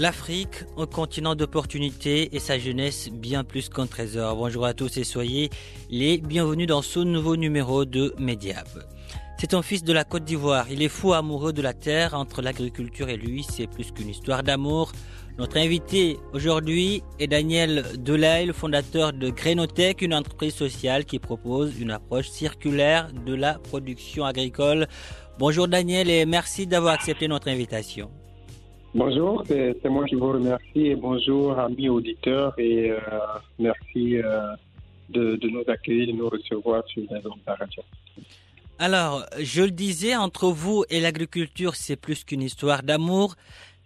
L'Afrique, un continent d'opportunités et sa jeunesse bien plus qu'un trésor. Bonjour à tous et soyez les bienvenus dans ce nouveau numéro de Mediab. C'est un fils de la Côte d'Ivoire. Il est fou amoureux de la terre. Entre l'agriculture et lui, c'est plus qu'une histoire d'amour. Notre invité aujourd'hui est Daniel Delay, le fondateur de Grenotech, une entreprise sociale qui propose une approche circulaire de la production agricole. Bonjour Daniel et merci d'avoir accepté notre invitation. Bonjour, c'est moi qui vous remercie et bonjour amis auditeurs et euh, merci euh, de, nous accueillir, de nous recevoir sur de radio. Alors, je le disais, entre vous et l'agriculture, c'est plus qu'une histoire d'amour.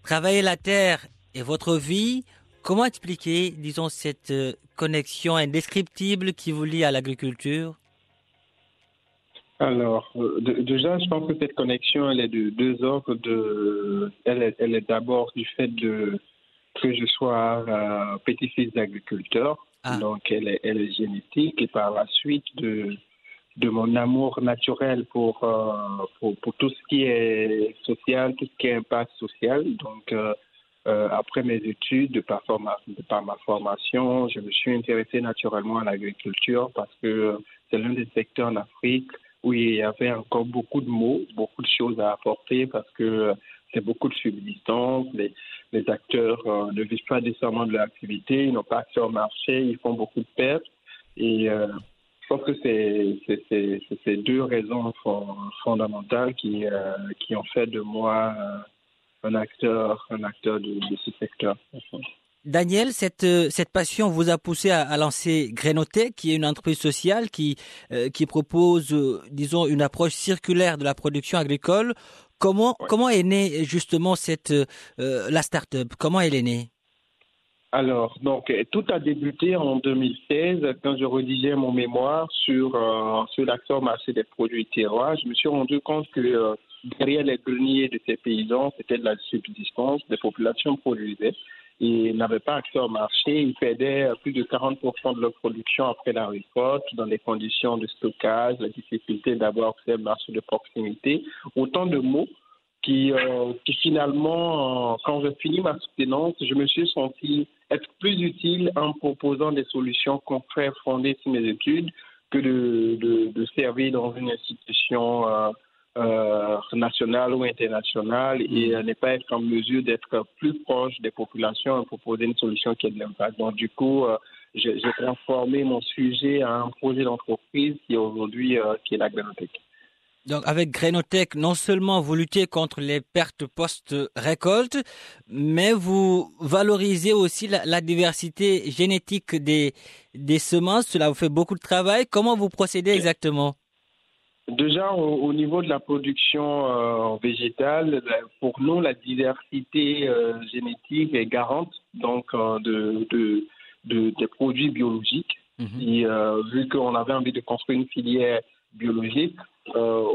Travailler la terre et votre vie, comment expliquer, disons, cette euh, connexion indescriptible qui vous lie à l'agriculture? Alors, déjà, je pense que cette connexion, elle est de deux ordres. De, elle est, elle est d'abord du fait de que je sois euh, petit-fils d'agriculteur, ah. donc elle est, elle est, génétique, et par la suite de, de mon amour naturel pour, euh, pour, pour, tout ce qui est social, tout ce qui est impact social. Donc, euh, après mes études, par, forma, par ma formation, je me suis intéressé naturellement à l'agriculture parce que c'est l'un des secteurs en Afrique où il y avait encore beaucoup de mots, beaucoup de choses à apporter parce que c'est beaucoup de subsistance. Les, les acteurs euh, ne vivent pas décemment de l'activité, ils n'ont pas accès au marché, ils font beaucoup de pertes. Et euh, je pense que c'est ces deux raisons fondamentales qui, euh, qui ont fait de moi un acteur, un acteur de ce secteur. Daniel, cette, euh, cette passion vous a poussé à, à lancer Grenotech, qui est une entreprise sociale qui, euh, qui propose, euh, disons, une approche circulaire de la production agricole. Comment, ouais. comment est née justement cette, euh, la start-up? Comment elle est née? Alors, donc, tout a débuté en 2016 quand je rédigeais mon mémoire sur, euh, sur l'accès au marché des produits terroirs. Je me suis rendu compte que euh, derrière les greniers de ces paysans, c'était de la subsistance, des populations produisaient et n'avaient pas accès au marché. Ils perdaient plus de 40% de leur production après la récolte, dans les conditions de stockage, la difficulté d'avoir accès au marché de proximité. Autant de mots qui, euh, qui finalement, euh, quand je finis ma soutenance, je me suis senti être plus utile en proposant des solutions concrètes fondées sur mes études que de, de, de servir dans une institution euh, euh, nationale ou internationale et n'est pas être en mesure d'être plus proche des populations et proposer une solution qui ait de l'impact. Donc, du coup, euh, j'ai transformé mon sujet en un projet d'entreprise qui est aujourd'hui euh, qui est la Grenotech. Donc avec Grenotech, non seulement vous luttez contre les pertes post-récolte, mais vous valorisez aussi la, la, diversité génétique des, des semences. Cela vous fait beaucoup de travail. Comment vous procédez exactement? Déjà, au, au, niveau de la production euh, végétale, pour nous, la diversité euh, génétique est garante donc euh, de, de, de, des produits biologiques. Mm -hmm. Et vu qu'on avait envie de construire une filière biologique,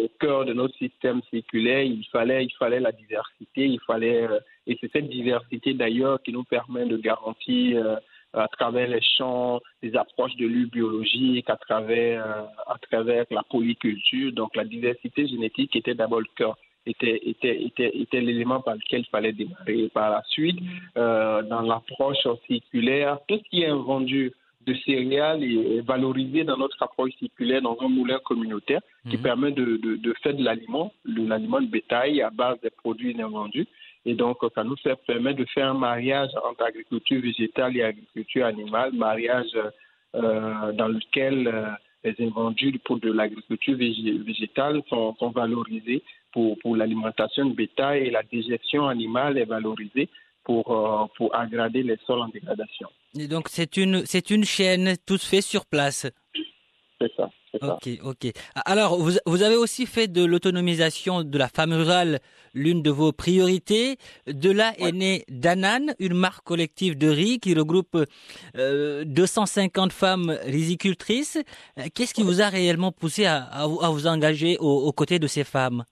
au cœur de notre système circulaire, il fallait, il fallait la diversité, il fallait, et c'est cette diversité d'ailleurs qui nous permet de garantir à travers les champs, les approches de l'huile biologique, à travers, à travers la polyculture. Donc la diversité génétique était d'abord le cœur, était, était, était, était l'élément par lequel il fallait démarrer. Et par la suite, euh, dans l'approche circulaire, tout ce qui est vendu de céréales est valorisé dans notre approche circulaire dans un moulin communautaire qui mmh. permet de, de, de, faire de l'aliment, de l'aliment de bétail à base des produits invendus. Et donc, ça nous permet de faire un mariage entre agriculture végétale et agriculture animale, mariage euh, dans lequel euh, les invendus pour de l'agriculture végétale sont, sont, valorisés pour, pour l'alimentation de bétail et la digestion animale est valorisée pour, euh, pour aggrader les sols en dégradation. Et donc, c'est une, c'est une chaîne toute faite sur place. C'est ça. Ok, ok. Alors, vous, vous, avez aussi fait de l'autonomisation de la femme rurale l'une de vos priorités. De là est née Danan, une marque collective de riz qui regroupe euh, 250 femmes rizicultrices. Euh, qu'est-ce qui vous a réellement poussé à, à, à vous engager aux, aux, côtés de ces femmes?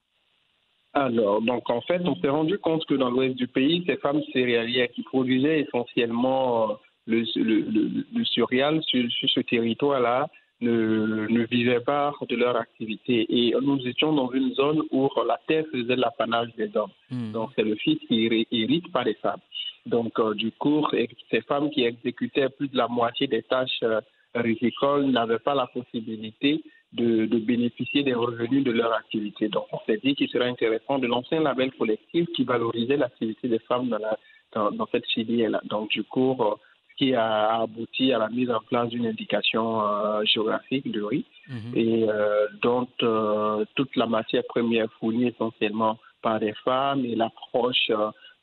Alors, donc en fait, on s'est rendu compte que dans l'ouest du pays, ces femmes céréalières qui produisaient essentiellement euh, le, le, le, le céréal sur, sur ce territoire-là ne, ne, vivaient pas de leur activité. Et nous étions dans une zone où la terre faisait l'apanage des hommes. Mmh. Donc c'est le fils qui hérite par les femmes. Donc euh, du coup, ces femmes qui exécutaient plus de la moitié des tâches euh, rizicoles n'avaient pas la possibilité de, de, bénéficier des revenus de leur activité. Donc on s'est dit qu'il serait intéressant de lancer un label collectif qui valorisait l'activité des femmes dans, la, dans, dans cette filière-là. Donc du coup, euh, qui a abouti à la mise en place d'une indication euh, géographique de riz mmh. et euh, dont euh, toute la matière première fournie essentiellement par des femmes et l'approche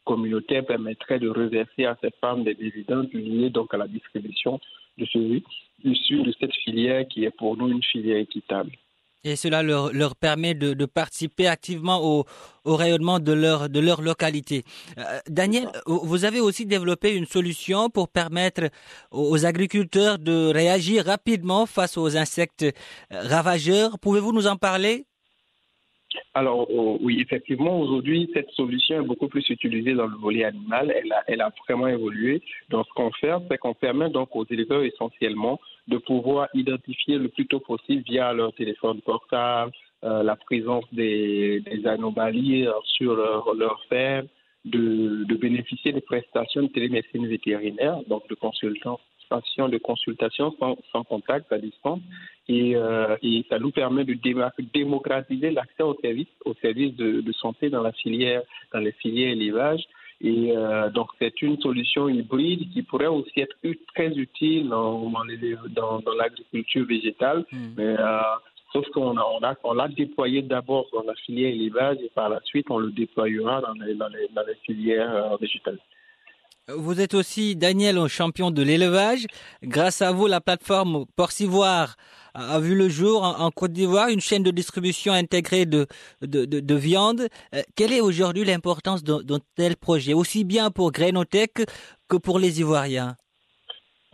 communautaire permettrait de reverser à ces femmes des dividendes liés donc à la distribution de ce riz issu de cette filière qui est pour nous une filière équitable et cela leur, leur permet de, de, participer activement au, au, rayonnement de leur, de leur localité. Euh, Daniel, vous avez aussi développé une solution pour permettre aux agriculteurs de réagir rapidement face aux insectes ravageurs. Pouvez-vous nous en parler? Alors oh, oui, effectivement, aujourd'hui, cette solution est beaucoup plus utilisée dans le volet animal. Elle a, elle a vraiment évolué. Donc, ce qu'on fait, c'est qu'on permet donc aux éleveurs essentiellement de pouvoir identifier le plus tôt possible via leur téléphone portable euh, la présence des, des anomalies sur leur, leur ferme, de, de, bénéficier des prestations de télémédecine vétérinaire, donc de consultants de consultation sans, sans, contact à distance et, euh, et, ça nous permet de démocratiser l'accès aux services, aux services de, de, santé dans la filière, dans les filières élevage. Et euh, donc c'est une solution hybride qui pourrait aussi être très utile dans, dans, dans l'agriculture végétale, mmh. mais euh, sauf qu'on a, on a, on l'a déployé d'abord dans la filière élevage et par la suite on le déployera dans les, dans les, dans les filières euh, végétales. Vous êtes aussi, Daniel, champion de l'élevage. Grâce à vous, la plateforme Porcivoire a vu le jour en, Côte d'Ivoire, une chaîne de distribution intégrée de, de, de, de viande. Euh, quelle est aujourd'hui l'importance d'un tel projet, aussi bien pour Grainotech que pour les Ivoiriens?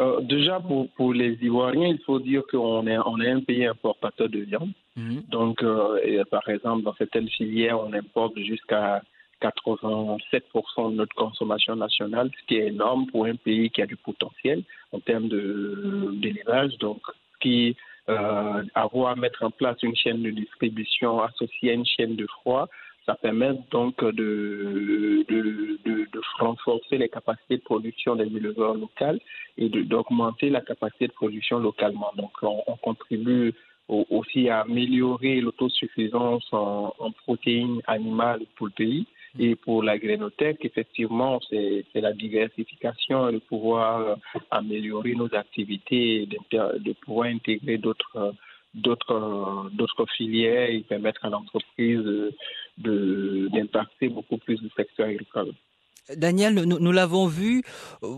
Euh, Déjà, pour, pour, les Ivoiriens, il faut dire qu'on est, on est un pays importateur de viande. Mmh. Donc, euh, et, par exemple, dans certaines filières, on importe jusqu'à 87% de notre consommation nationale, ce qui est énorme pour un pays qui a du potentiel en termes d'élevage. Donc, qui euh, avoir à mettre en place une chaîne de distribution associée à une chaîne de froid, ça permet donc de, renforcer les capacités de production des éleveurs locaux et d'augmenter la capacité de production localement. Donc, on, on contribue aussi à améliorer l'autosuffisance en protéines animales pour le pays et pour la grénothèque, effectivement, c'est la diversification et de pouvoir améliorer nos activités, de, pouvoir intégrer d'autres filières et permettre à l'entreprise d'impacter beaucoup plus le secteur agricole. Daniel, nous l'avons vu,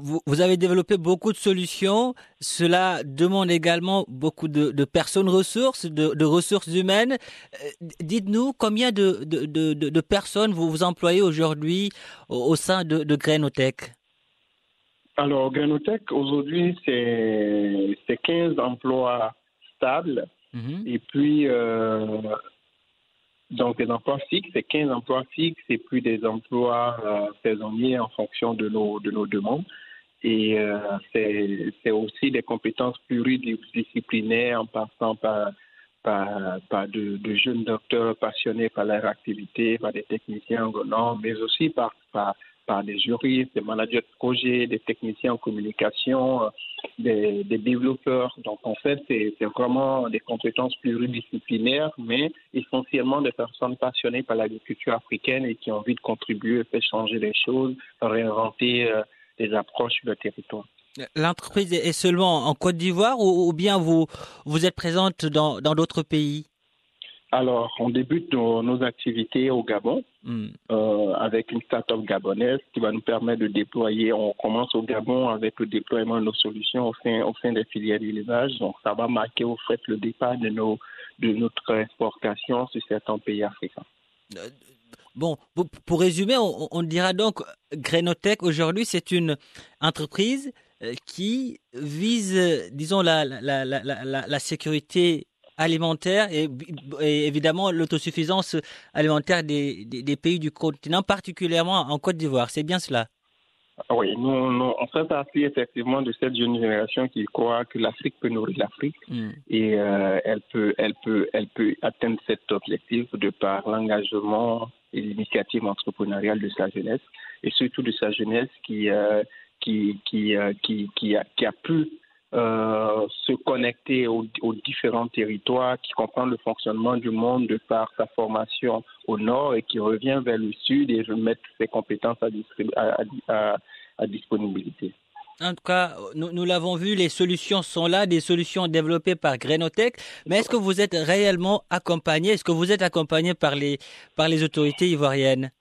vous, vous, avez développé beaucoup de solutions. Cela demande également beaucoup de, de personnes ressources, de, de ressources humaines. Euh, dites-nous combien de, de, personnes vous vous employez aujourd'hui au, au, sein de, de Grainotech Alors, Grainotech, aujourd'hui, c'est 15 emplois stables. Mm -hmm. Et puis, euh, donc, des emplois fixes, c'est 15 emplois fixes et puis des emplois euh, saisonniers en fonction de nos, de nos demandes. Et euh, c'est aussi des compétences pluridisciplinaires en passant par, par, de, de, jeunes docteurs passionnés par leur activité, par des techniciens en mais aussi par, par, des juristes, des managers de projet, des techniciens en communication, des, développeurs. Donc en fait, c'est vraiment des compétences pluridisciplinaires, mais essentiellement des personnes passionnées par l'agriculture africaine et qui ont envie de contribuer, faire changer les choses, réinventer euh, des approches sur le territoire. L'entreprise est seulement en Côte d'Ivoire ou, ou, bien vous, vous êtes présente dans d'autres pays? Alors, on débute nos, nos activités au Gabon mm. euh, avec une start-up gabonaise qui va nous permettre de déployer. On commence au Gabon avec le déploiement de nos solutions au sein, au sein des filières d'élevage. Donc, ça va marquer au fait le départ de, nos, de notre exportation sur certains pays africains. Bon, pour résumer, on, dira donc Grenotech aujourd'hui, c'est une entreprise euh, qui vise, disons, la, la, la, la, sécurité alimentaire et, évidemment l'autosuffisance alimentaire des, pays du continent, particulièrement en Côte d'Ivoire. C'est bien cela Oui, nous, on fait partie effectivement de cette jeune génération qui croit que l'Afrique peut nourrir l'Afrique hmm. et euh, elle, peut, elle, peut, elle peut atteindre cet objectif de par l'engagement et l'initiative entrepreneuriale de sa jeunesse et surtout de sa jeunesse qui, euh, qui, qui, euh, qui, qui, a, qui a pu euh, se connecter aux, différents territoires, qui comprend le fonctionnement du monde de par sa formation au nord et qui revient vers le sud et remettre ses compétences à, à, disponibilité. En tout cas, nous, nous l'avons vu, les solutions sont là, des solutions développées par Grenotech. Mais est-ce que vous êtes réellement accompagné Est-ce que vous êtes accompagné par les, par les autorités ivoiriennes?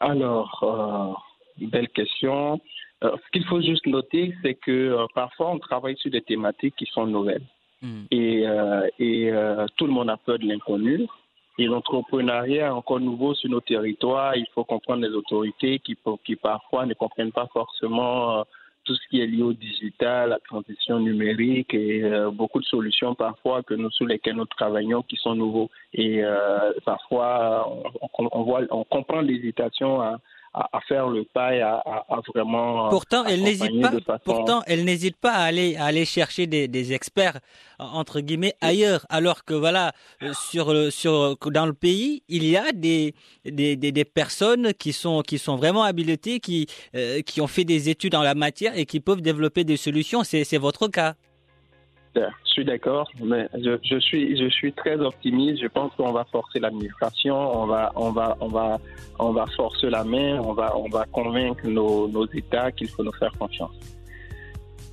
Alors, euh, belle question. Euh, ce qu'il faut juste noter, c'est que euh, parfois on travaille sur des thématiques qui sont nouvelles. Hmm. Et, euh, et tout le monde a peur de l'inconnu. Et l'entrepreneuriat est encore nouveau sur nos territoires. Il faut comprendre les autorités qui, qui parfois ne comprennent pas forcément tout ce qui est lié au digital, la transition numérique et beaucoup de solutions parfois que nous, sur lesquelles nous travaillons qui sont nouveaux. Et parfois, on, on, voit, on comprend l'hésitation à, à, faire le pas et à, vraiment. Pourtant, elle n'hésite pas. Pourtant, elle n'hésite pas à aller à aller chercher des, des, experts entre guillemets ailleurs, alors que voilà sur sur dans le pays, il y a des des, des, personnes qui sont qui sont vraiment habilitées, qui euh, qui ont fait des études en la matière et qui peuvent développer des solutions. C'est c'est votre cas. Suis d'accord, mais je, je, suis, je suis très optimiste. Je pense qu'on va forcer l'administration, on va, on va, on va, on va forcer la main, on va, on va convaincre nos, nos États qu'il faut nous faire confiance.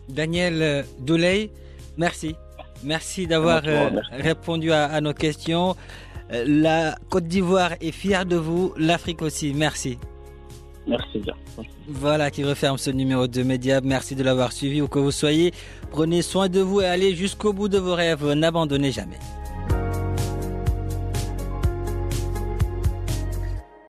Daniel Douley, merci. Merci d'avoir euh, répondu à, à, nos questions. Euh, la Côte d'Ivoire est fière de vous, l'Afrique aussi. Merci. Merci bien. Voilà qui referme ce numéro de Média. Merci de l'avoir suivi où que vous soyez. Prenez soin de vous et allez jusqu'au bout de vos rêves. N'abandonnez jamais.